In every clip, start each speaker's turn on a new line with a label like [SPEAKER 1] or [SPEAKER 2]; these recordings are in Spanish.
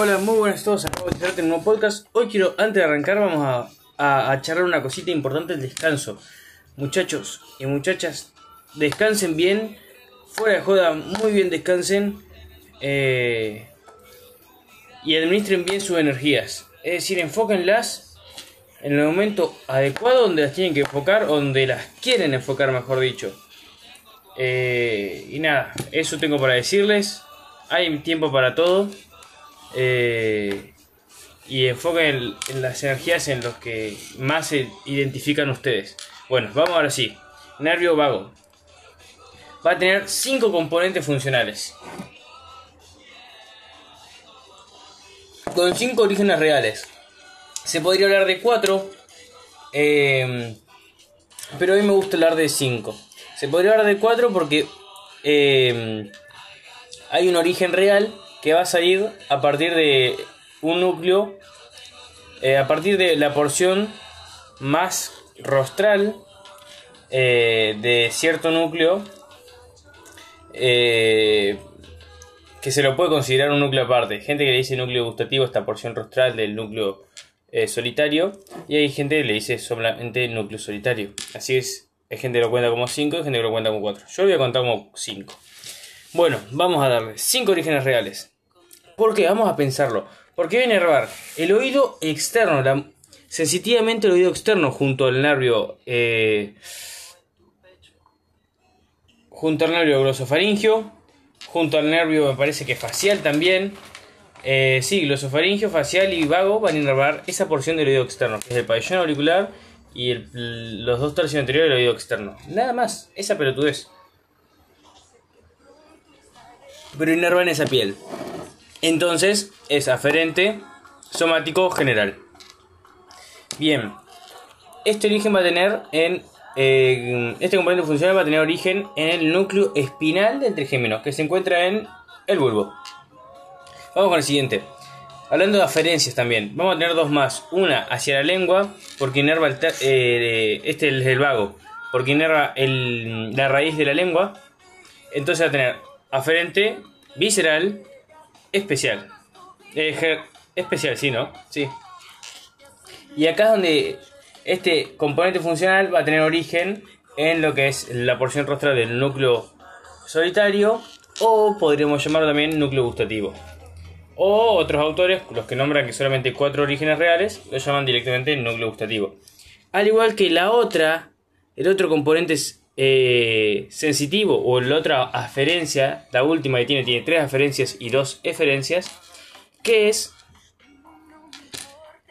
[SPEAKER 1] Hola, muy buenas a todos, acabo de en un nuevo podcast. Hoy quiero, antes de arrancar, vamos a charlar una cosita importante, el descanso. Muchachos y muchachas, descansen bien, fuera de joda, muy bien descansen eh, y administren bien sus energías. Es decir, enfóquenlas en el momento adecuado donde las tienen que enfocar, o donde las quieren enfocar, mejor dicho. Eh, y nada, eso tengo para decirles. Hay tiempo para todo. Eh, y enfoquen en, las energías en los que más se identifican ustedes. Bueno, vamos ahora sí. Nervio vago. Va a tener cinco componentes funcionales. Con cinco orígenes reales. Se podría hablar de cuatro. eh, pero a mí me gusta hablar de cinco. Se podría hablar de cuatro porque eh, hay un origen real que va a salir a partir de un núcleo, eh, a partir de la porción más rostral eh, de cierto núcleo, eh, que se lo puede considerar un núcleo aparte. Gente que le dice núcleo gustativo, esta porción rostral del núcleo eh, solitario, y hay gente que le dice solamente núcleo solitario. Así es, hay gente que lo cuenta como 5 y gente que lo cuenta como 4. Yo voy a contar como 5. Bueno, vamos a darle 5 orígenes reales. ¿Por qué? Vamos a pensarlo. Porque viene a robar el oído externo, sensitivamente el oído externo junto al nervio, eh, junto al nervio glosofaringio, junto al nervio me parece que facial también. Eh, sí, glosofaringio, facial y vago van a inervar esa porción del oído externo, que es el pabellón auricular y los dos tercios anteriores del oído externo. Nada más, esa pelotudez. Pero inervan esa piel. Entonces es aferente, somático, general. Bien, este origen va a tener en. eh, este componente funcional va a tener origen en el núcleo espinal del trigémino, que se encuentra en el bulbo. Vamos con el siguiente. Hablando de aferencias también, vamos a tener dos más. Una hacia la lengua, porque inerva el eh, este es el vago, porque inerva el- la raíz de la lengua. Entonces va a tener aferente, visceral, especial. Eh, especial, sí, ¿no? Sí. Y acá es donde este componente funcional va a tener origen en lo que es la porción rostral del núcleo solitario o podríamos llamarlo también núcleo gustativo. O otros autores, los que nombran que solamente cuatro orígenes reales, lo llaman directamente núcleo gustativo. Al igual que la otra, el otro componente es, eh, sensitivo o la otra aferencia, la última que tiene, tiene tres aferencias y dos eferencias, que es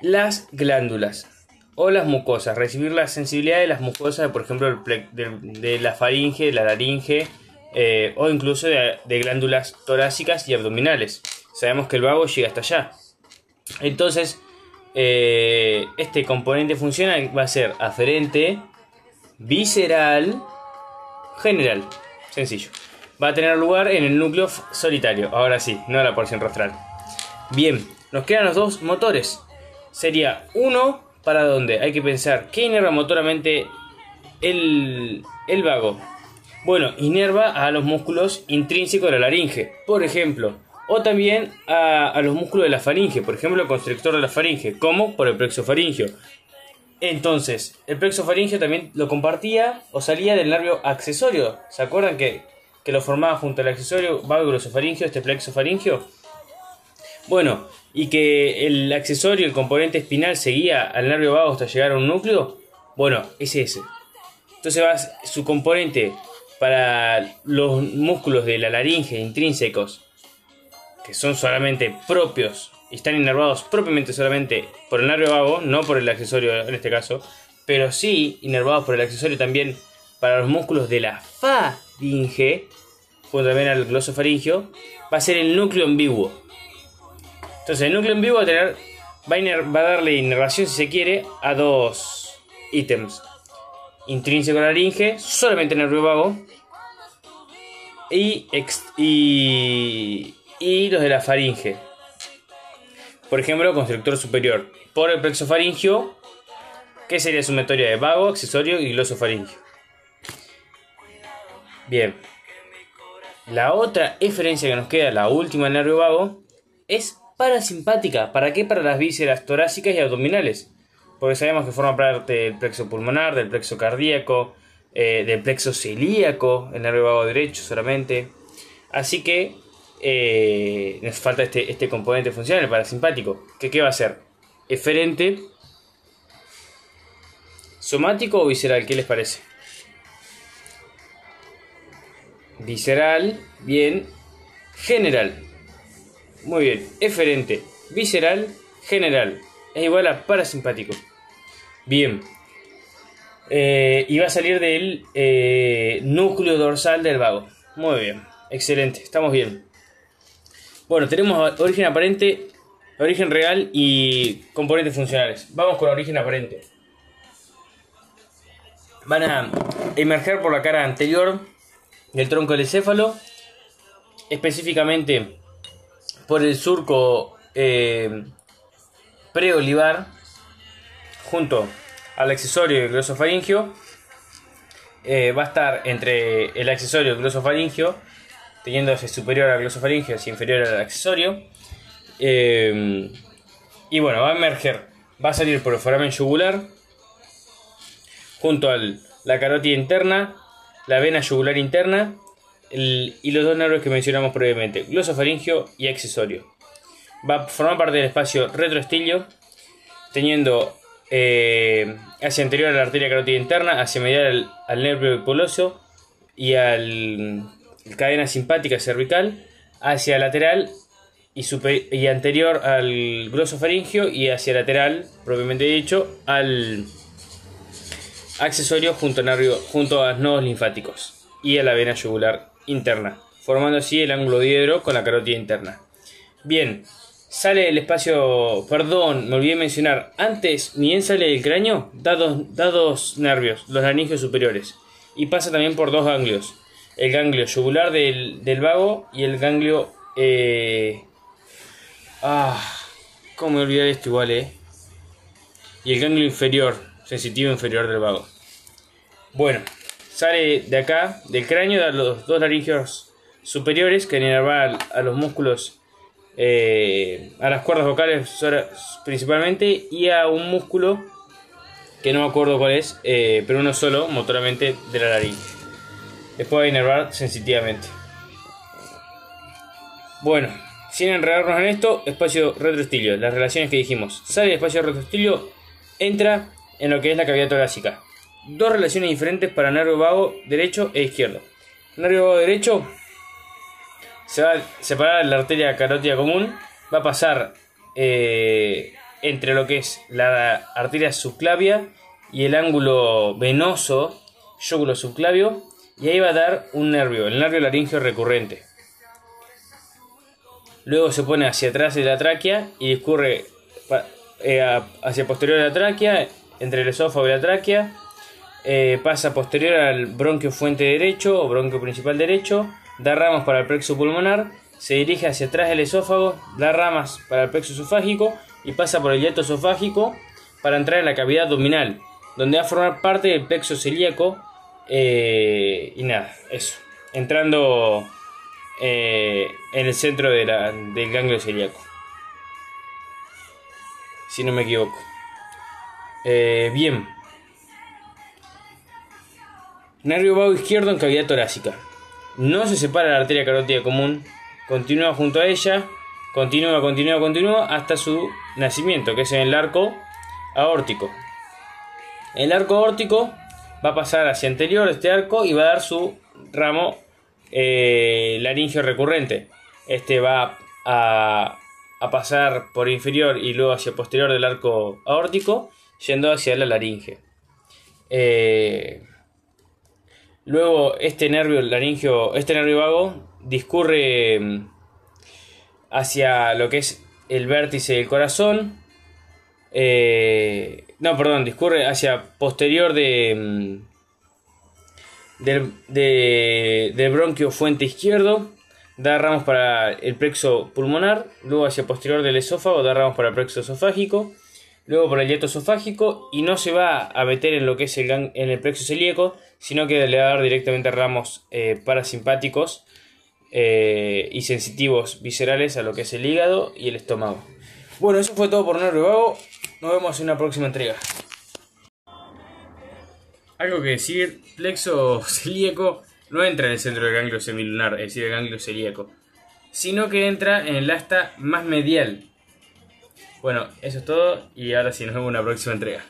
[SPEAKER 1] las glándulas o las mucosas, recibir la sensibilidad de las mucosas, por ejemplo, de, la faringe, de la laringe, eh, o incluso de, de glándulas torácicas y abdominales. Sabemos que el vago llega hasta allá. Entonces, eh, este componente funcional va a ser aferente, visceral, general. Sencillo. Va a tener lugar en el núcleo solitario. Ahora sí, no la porción rostral. Bien, nos quedan los dos motores. Sería uno para donde hay que pensar qué inerva motoramente el, el vago. Bueno, inerva a los músculos intrínsecos de la laringe, por ejemplo. O también a, a los músculos de la faringe, por ejemplo, el constrictor de la faringe, como por el plexo faringio. Entonces, el plexo faringio también lo compartía o salía del nervio accesorio. ¿Se acuerdan que, que lo formaba junto al accesorio vago y glosofaringio, este plexo faringio? Bueno, y que el accesorio, el componente espinal, seguía al nervio vago hasta llegar a un núcleo. Bueno, es ese. Entonces va su componente para los músculos de la laringe intrínsecos, que son solamente propios están inervados propiamente solamente por el nervio vago, no por el accesorio en este caso, pero sí inervados por el accesorio también para los músculos de la faringe, junto también al glosofaringio, va a ser el núcleo ambiguo. Entonces el núcleo vivo va a tener. Va a, iner- va a darle inervación si se quiere a dos ítems. Intrínseco laringe, solamente nervio vago. Y, y, y los de la faringe. Por ejemplo, constrictor superior. Por el plexo faringio, que sería sumatoria de vago, accesorio y glosofaringio. Bien. La otra eferencia que nos queda, la última nervio vago, es parasimpática. ¿Para qué? Para las vísceras torácicas y abdominales. Porque sabemos que forma parte del plexo pulmonar, del plexo cardíaco, eh, del plexo celíaco, el nervio vago derecho solamente. Así que eh, nos falta este, este componente funcional, el parasimpático. ¿Que ¿Qué va a ser? Eferente, somático o visceral, ¿qué les parece? Visceral, bien. General, muy bien. Eferente, visceral, general. Es igual a parasimpático. Bien. Eh, y va a salir del eh, núcleo dorsal del vago. Muy bien. Excelente. Estamos bien. Bueno, tenemos origen aparente, origen real y componentes funcionales. Vamos con origen aparente. Van a emerger por la cara anterior del tronco del encéfalo, específicamente por el surco eh, preolivar junto al accesorio glosofaringio eh, va a estar entre el accesorio glosofaringio teniéndose superior al glosofaringio y inferior al accesorio eh, y bueno va a emerger va a salir por el foramen yugular junto a la carótida interna la vena yugular interna y los dos nervios que mencionamos previamente, glosofaringio y accesorio. Va a formar parte del espacio retroestilio, teniendo eh, hacia anterior a la arteria carótida interna, hacia medial al, nervio hipoglosio y a la cadena simpática cervical, hacia lateral y, y anterior al glosofaringio y hacia lateral, propiamente dicho, al accesorio junto a, nervio, junto a nodos linfáticos y a la vena yugular interna, formando así el ángulo diedro con la carótida interna. Bien, sale el espacio, perdón, me olvidé mencionar, antes bien sale del cráneo, da dos, nervios, los laringios superiores, y pasa también por dos ganglios, el ganglio yugular del, vago y el ganglio... Eh, ah, ¿cómo me olvidé esto igual, eh? Y el ganglio inferior, sensitivo inferior del vago. Bueno, sale de acá, del cráneo, de los dos laringios superiores que inervan a los músculos, eh, a las cuerdas vocales principalmente, y a un músculo que no me acuerdo cuál es, eh, pero uno solo, motoramente, de la laringe. Después va a inervar sensitivamente. Bueno, sin enredarnos en esto, espacio retroestilio, las relaciones que dijimos. Sale del espacio retroestilio, entra en lo que es la cavidad torácica dos relaciones diferentes para nervio vago derecho e izquierdo. Nervio vago derecho se va a separar la arteria carótida común, va a pasar eh, entre lo que es la arteria subclavia y el ángulo venoso, yóculo subclavio, y ahí va a dar un nervio, el nervio laringio recurrente. Luego se pone hacia atrás de la tráquea y discurre eh, hacia posterior de la tráquea, entre el esófago y la tráquea, eh, pasa posterior al bronquio fuente derecho o bronquio principal derecho, da ramas para el plexo pulmonar, se dirige hacia atrás del esófago, da ramas para el plexo esofágico y pasa por el hiato esofágico para entrar en la cavidad abdominal, donde va a formar parte del plexo celíaco eh, y nada, eso, entrando eh, en el centro del ganglio celíaco, si no me equivoco. bien, Nervio vago izquierdo en cavidad torácica. No se separa la arteria carótida común, continúa junto a ella, continúa, continúa, continúa hasta su nacimiento, que es en el arco aórtico. El arco aórtico va a pasar hacia anterior este arco y va a dar su ramo eh, laringio recurrente. Este va a, a, pasar por inferior y luego hacia posterior del arco aórtico, yendo hacia la laringe. Eh, Luego este nervio laringio, este nervio vago discurre mm, hacia lo que es el vértice del corazón. Eh, no, perdón, discurre hacia posterior de, mm, del, del bronquio fuente izquierdo. Da ramos para el plexo pulmonar. Luego hacia posterior del esófago da ramos para el plexo esofágico luego por el hiato esofágico y no se va a meter en lo que es el, en el plexo celíaco, sino que le va a dar directamente ramos eh, parasimpáticos eh, y sensitivos viscerales a lo que es el hígado y el estómago. Bueno, eso fue todo por Vago. Nos vemos en una próxima entrega. Algo que decir, plexo celíaco no entra en el centro del ganglio semilunar, es decir, el ganglio celíaco, sino que entra en el asta más medial. Bueno, eso es todo y ahora sí nos vemos en una próxima entrega.